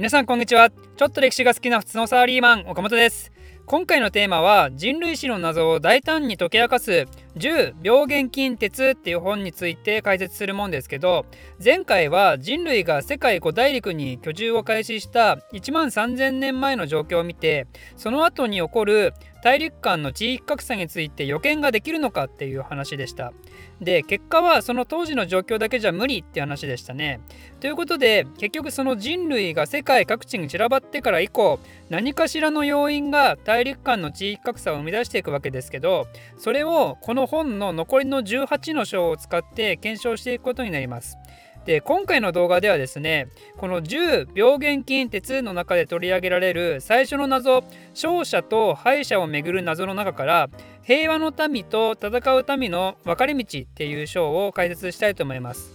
皆さんこんにちは。ちょっと歴史が好きな普通のサラリーマン岡本です。今回のテーマは人類史の謎を大胆に解き明かす10病原菌鉄っていう本について解説するもんですけど前回は人類が世界5大陸に居住を開始した1万3000年前の状況を見てその後に起こる大陸間の地域格差について予見ができるのかっていう話でした。で結果はその当時の状況だけじゃ無理って話でしたね。ということで結局その人類が世界各地に散らばってから以降何かしらの要因が大陸間の地域格差を生み出していくわけですけどそれをこのの本の残りの18の章を使って検証していくことになります。で今回の動画ではですねこの10病原菌鉄の中で取り上げられる最初の謎勝者と敗者をめぐる謎の中から平和の民と戦う民の分かれ道っていう章を解説したいと思います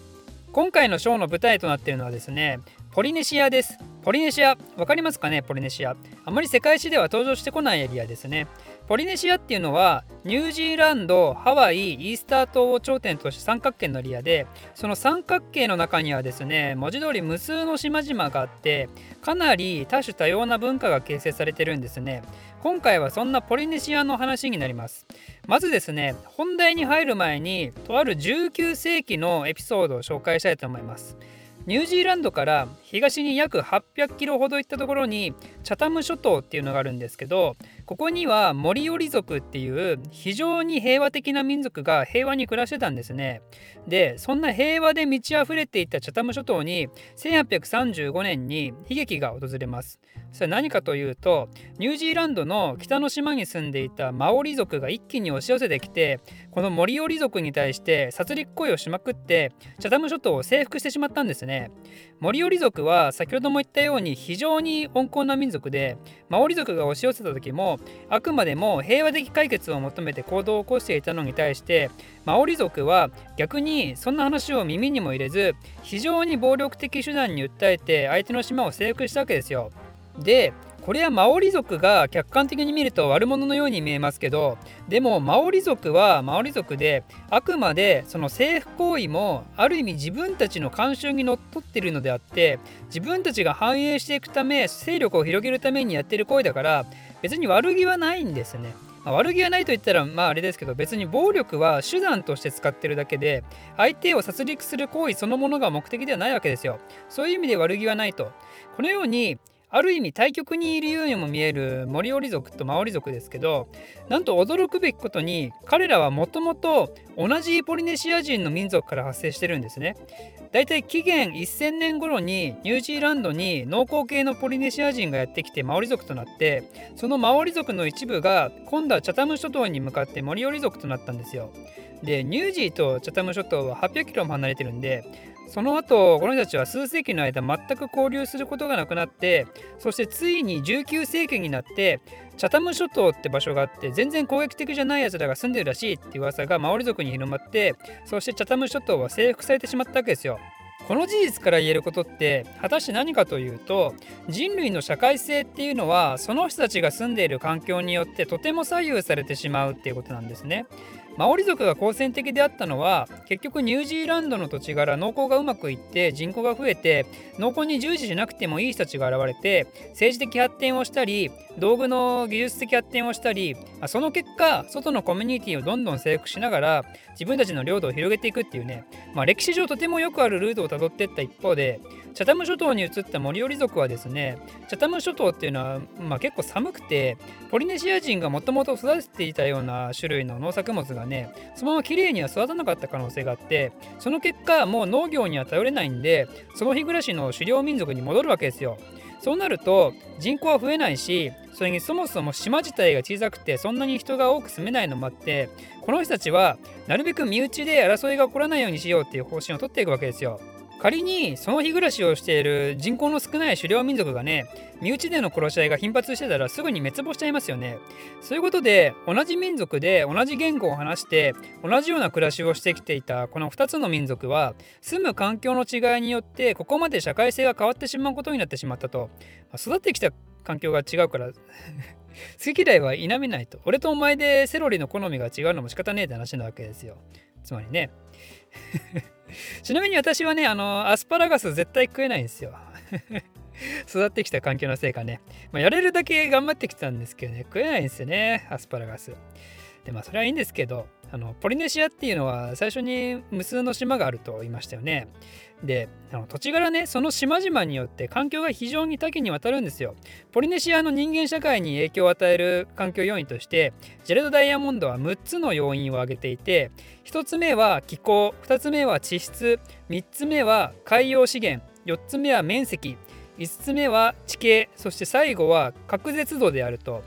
今回の章の舞台となっているのはですねポリネシアです。ポリネシア分かりますかね？ポリネシア。あまり世界史では登場してこないエリアですね。ポリネシアっていうのはニュージーランドハワイイースター島を頂点とした三角形のエリアでその三角形の中にはですね文字通り無数の島々があってかなり多種多様な文化が形成されてるんですね。今回はそんなポリネシアの話になります。まずですね本題に入る前にとある19世紀のエピソードを紹介したいと思います。ニュージーランドから東に約800キロほど行ったところにチャタム諸島っていうのがあるんですけどここにはモリオリ族っていう非常に平和的な民族が平和に暮らしてたんですね。でそんな平和で満ち溢れていたチャタム諸島に1835年に悲劇が訪れます。それは何かというとニュージーランドの北の島に住んでいたマオリ族が一気に押し寄せてきてこのモリオリ族に対して殺戮行為をしまくってチャタム諸島を征服してしまったんですね。モリオリ族は先ほども言ったように非常に温厚な民族でマオリ族が押し寄せた時もあくまでも平和的解決を求めて行動を起こしていたのに対してマオリ族は逆にそんな話を耳にも入れず非常に暴力的手段に訴えて相手の島を征服したわけですよ。でこれはマオリ族が客観的に見ると悪者のように見えますけどでもマオリ族はマオリ族であくまでその政府行為もある意味自分たちの慣習にのっとっているのであって自分たちが繁栄していくため勢力を広げるためにやってる行為だから別に悪気はないんですね。ま、悪気はないと言ったらまああれですけど別に暴力は手段として使ってるだけで相手を殺戮する行為そのものが目的ではないわけですよ。そういう意味で悪気はないと。このようにある意味対極にいるようにも見えるモリオリ族とマオリ族ですけどなんと驚くべきことに彼らはもともと同じポリネシア人の民族から発生してるんですね。だいたい紀元1000年頃にニュージーランドに農耕系のポリネシア人がやってきてマオリ族となってそのマオリ族の一部が今度はチャタム諸島に向かってモリオリ族となったんですよ。でニュージーとチャタム諸島は800キロも離れてるんでその後この人たちは数世紀の間全く交流することがなくなってそしてついに19世紀になってチャタム諸島って場所があって全然攻撃的じゃない奴らが住んでるらしいって噂がマオリ族に広まってそしてチャタム諸島は征服されてしまったわけですよ。この事実から言えることって果たして何かというと人類の社会性っていうのはその人たちが住んでいる環境によってとても左右されてしまうっていうことなんですね。マオリ族が好戦的であったのは結局ニュージーランドの土地柄農耕がうまくいって人口が増えて農耕に従事しなくてもいい人たちが現れて政治的発展をしたり道具の技術的発展をしたりその結果外のコミュニティをどんどん征服しながら自分たちの領土を広げていくっていうね、まあ、歴史上とてもよくあるルートをたどっていった一方でチャタム諸島に移ったモリオリ族はですねチャタム諸島っていうのは、まあ、結構寒くてポリネシア人がもともと育てていたような種類の農作物がねそのまま綺麗には育たなかった可能性があってその結果もう農業には頼れないんでその日暮らしの狩猟民族に戻るわけですよ。そうなると人口は増えないしそれにそもそも島自体が小さくてそんなに人が多く住めないのもあってこの人たちはなるべく身内で争いが起こらないようにしようっていう方針を取っていくわけですよ。仮にその日暮らしをしている人口の少ない狩猟民族がね身内での殺し合いが頻発してたらすぐに滅亡しちゃいますよね。そういうことで同じ民族で同じ言語を話して同じような暮らしをしてきていたこの2つの民族は住む環境の違いによってここまで社会性が変わってしまうことになってしまったと。育ってきた環境が違うから 好き嫌いは否めないと。俺とお前でセロリの好みが違うのも仕方ねえって話なわけですよ。つまりね。ちなみに私はね、あの、アスパラガス絶対食えないんですよ。育ってきた環境のせいかね、まあ、やれるだけ頑張ってきたんですけどね食えないんですよねアスパラガスでまあそれはいいんですけどあのポリネシアっていうのは最初に無数の島があると言いましたよね。であの土地柄ねその島々によって環境が非常に多岐にわたるんですよ。ポリネシアの人間社会に影響を与える環境要因としてジェレド・ダイヤモンドは6つの要因を挙げていて1つ目は気候2つ目は地質3つ目は海洋資源4つ目は面積5つ目は地形そして最後は隔絶度であると。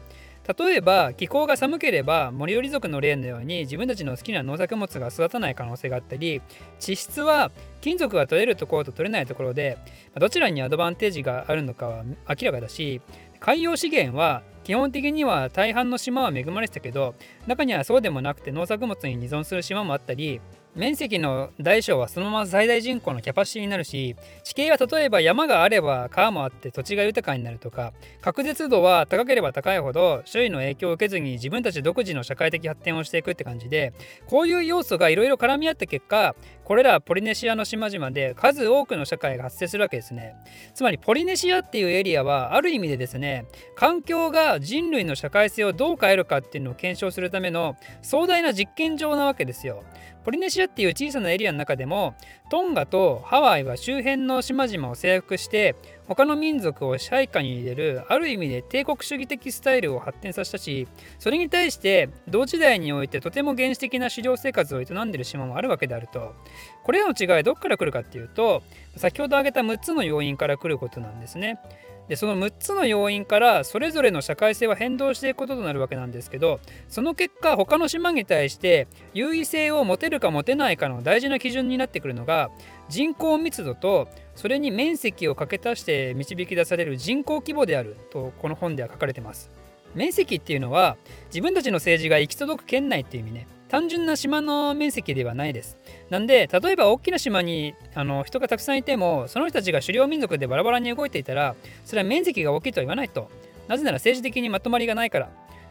例えば気候が寒ければ森寄り族の例のように自分たちの好きな農作物が育たない可能性があったり地質は金属が取れるところと取れないところでどちらにアドバンテージがあるのかは明らかだし海洋資源は基本的には大半の島は恵まれてたけど中にはそうでもなくて農作物に依存する島もあったり面積の大小はそのまま最大人口のキャパシティになるし地形は例えば山があれば川もあって土地が豊かになるとか確実度は高ければ高いほど周囲の影響を受けずに自分たち独自の社会的発展をしていくって感じでこういう要素がいろいろ絡み合った結果これらポリネシアの島々で数多くの社会が発生するわけですね。つまりポリネシアっていうエリアはある意味でですね環境が人類の社会性をどう変えるかっていうのを検証するための壮大な実験場なわけですよ。ポリネシアっていう小さなエリアの中でもトンガとハワイは周辺の島々を征服して他の民族を支配下に入れるある意味で帝国主義的スタイルを発展させたしそれに対して同時代においてとても原始的な狩猟生活を営んでる島もあるわけであるとこれらの違いどっから来るかっていうと先ほど挙げた6つの要因から来ることなんですね。でその6つの要因からそれぞれの社会性は変動していくこととなるわけなんですけどその結果他の島に対して優位性を持てるか持てないかの大事な基準になってくるのが人口密度とそれに面積を掛け足して導き出される人口規模であるとこの本では書かれてます。面積っていうのは自分たちの政治が行き届く県内っていう意味ね単純な島の面積ではないです。なんで例えば大きな島にあの人がたくさんいてもその人たちが狩猟民族でバラバラに動いていたらそれは面積が大きいとは言わないと。なぜなら政治的にまとまりがないから。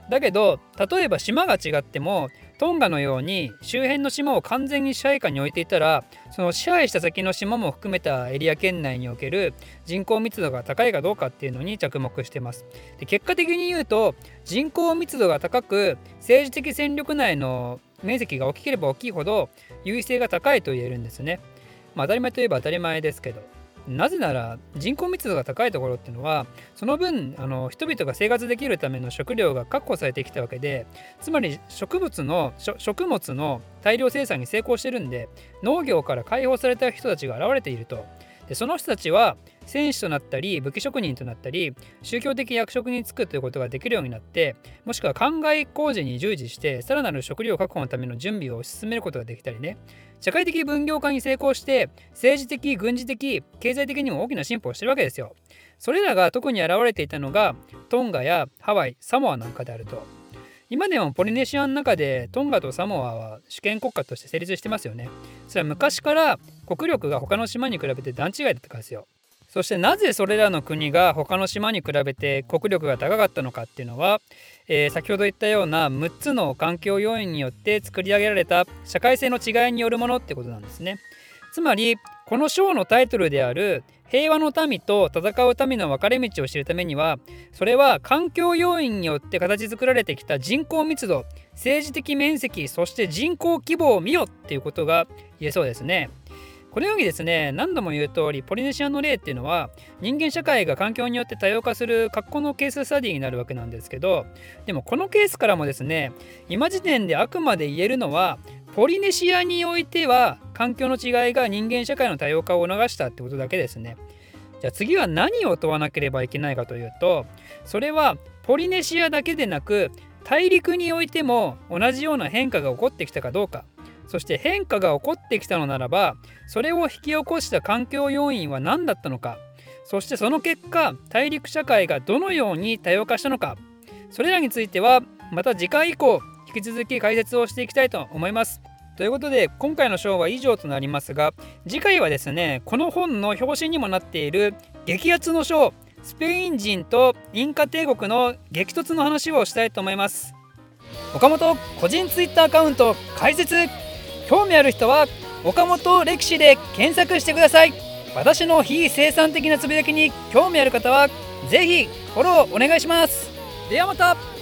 だけど例えば島が違ってもトンガのように周辺の島を完全に支配下に置いていたらその支配した先の島も含めたエリア圏内における人口密度が高いかどうかっていうのに着目してますで結果的に言うと人口密度が高く政治的戦力内の面積が大きければ大きいほど優位性が高いと言えるんですね。まあ、当たり前といえば当たり前ですけど。なぜなら人口密度が高いところっていうのはその分あの人々が生活できるための食料が確保されてきたわけでつまり植物の食物の大量生産に成功してるんで農業から解放された人たちが現れているとでその人たちは戦士となったり武器職人となったり宗教的役職に就くということができるようになってもしくは灌漑工事に従事してさらなる食料確保のための準備を進めることができたりね。社会的分業化に成功して政治的軍事的経済的にも大きな進歩をしてるわけですよ。それらが特に現れていたのがトンガやハワイサモアなんかであると。今でもポリネシアの中でトンガとサモアは主権国家として成立してますよね。それは昔から国力が他の島に比べて段違いだったからですよ。そしてなぜそれらの国が他の島に比べて国力が高かったのかっていうのは、えー、先ほど言ったような6つの環境要因によって作り上げられた社会性の違いによるものってことなんですね。つまりこの章のタイトルである平和の民と戦う民の分かれ道を知るためにはそれは環境要因によって形作られてきた人口密度政治的面積そして人口規模を見よっていうことが言えそうですね。このようにですね何度も言う通りポリネシアの例っていうのは人間社会が環境によって多様化する格好のケーススタディになるわけなんですけどでもこのケースからもですね今時点であくまで言えるのはポリネシアにおいては環境の違いが人間社会の多様化を促したってことだけですね。じゃあ次は何を問わなければいけないかというとそれはポリネシアだけでなく大陸においても同じような変化が起こってきたかどうかそして変化が起こってきたのならばそれを引き起こした環境要因は何だったのかそしてその結果大陸社会がどのように多様化したのかそれらについてはまた次回以降引き続き解説をしていきたいと思います。ということで今回の章は以上となりますが次回はですねこの本の表紙にもなっている激アツの章スペイン人とインカ帝国の激突の話をしたいと思います。岡本個人ツイッターアカウント開設興味ある人は岡本歴史で検索してください。私の非生産的なつぶやきに興味ある方はぜひフォローお願いします。ではまた。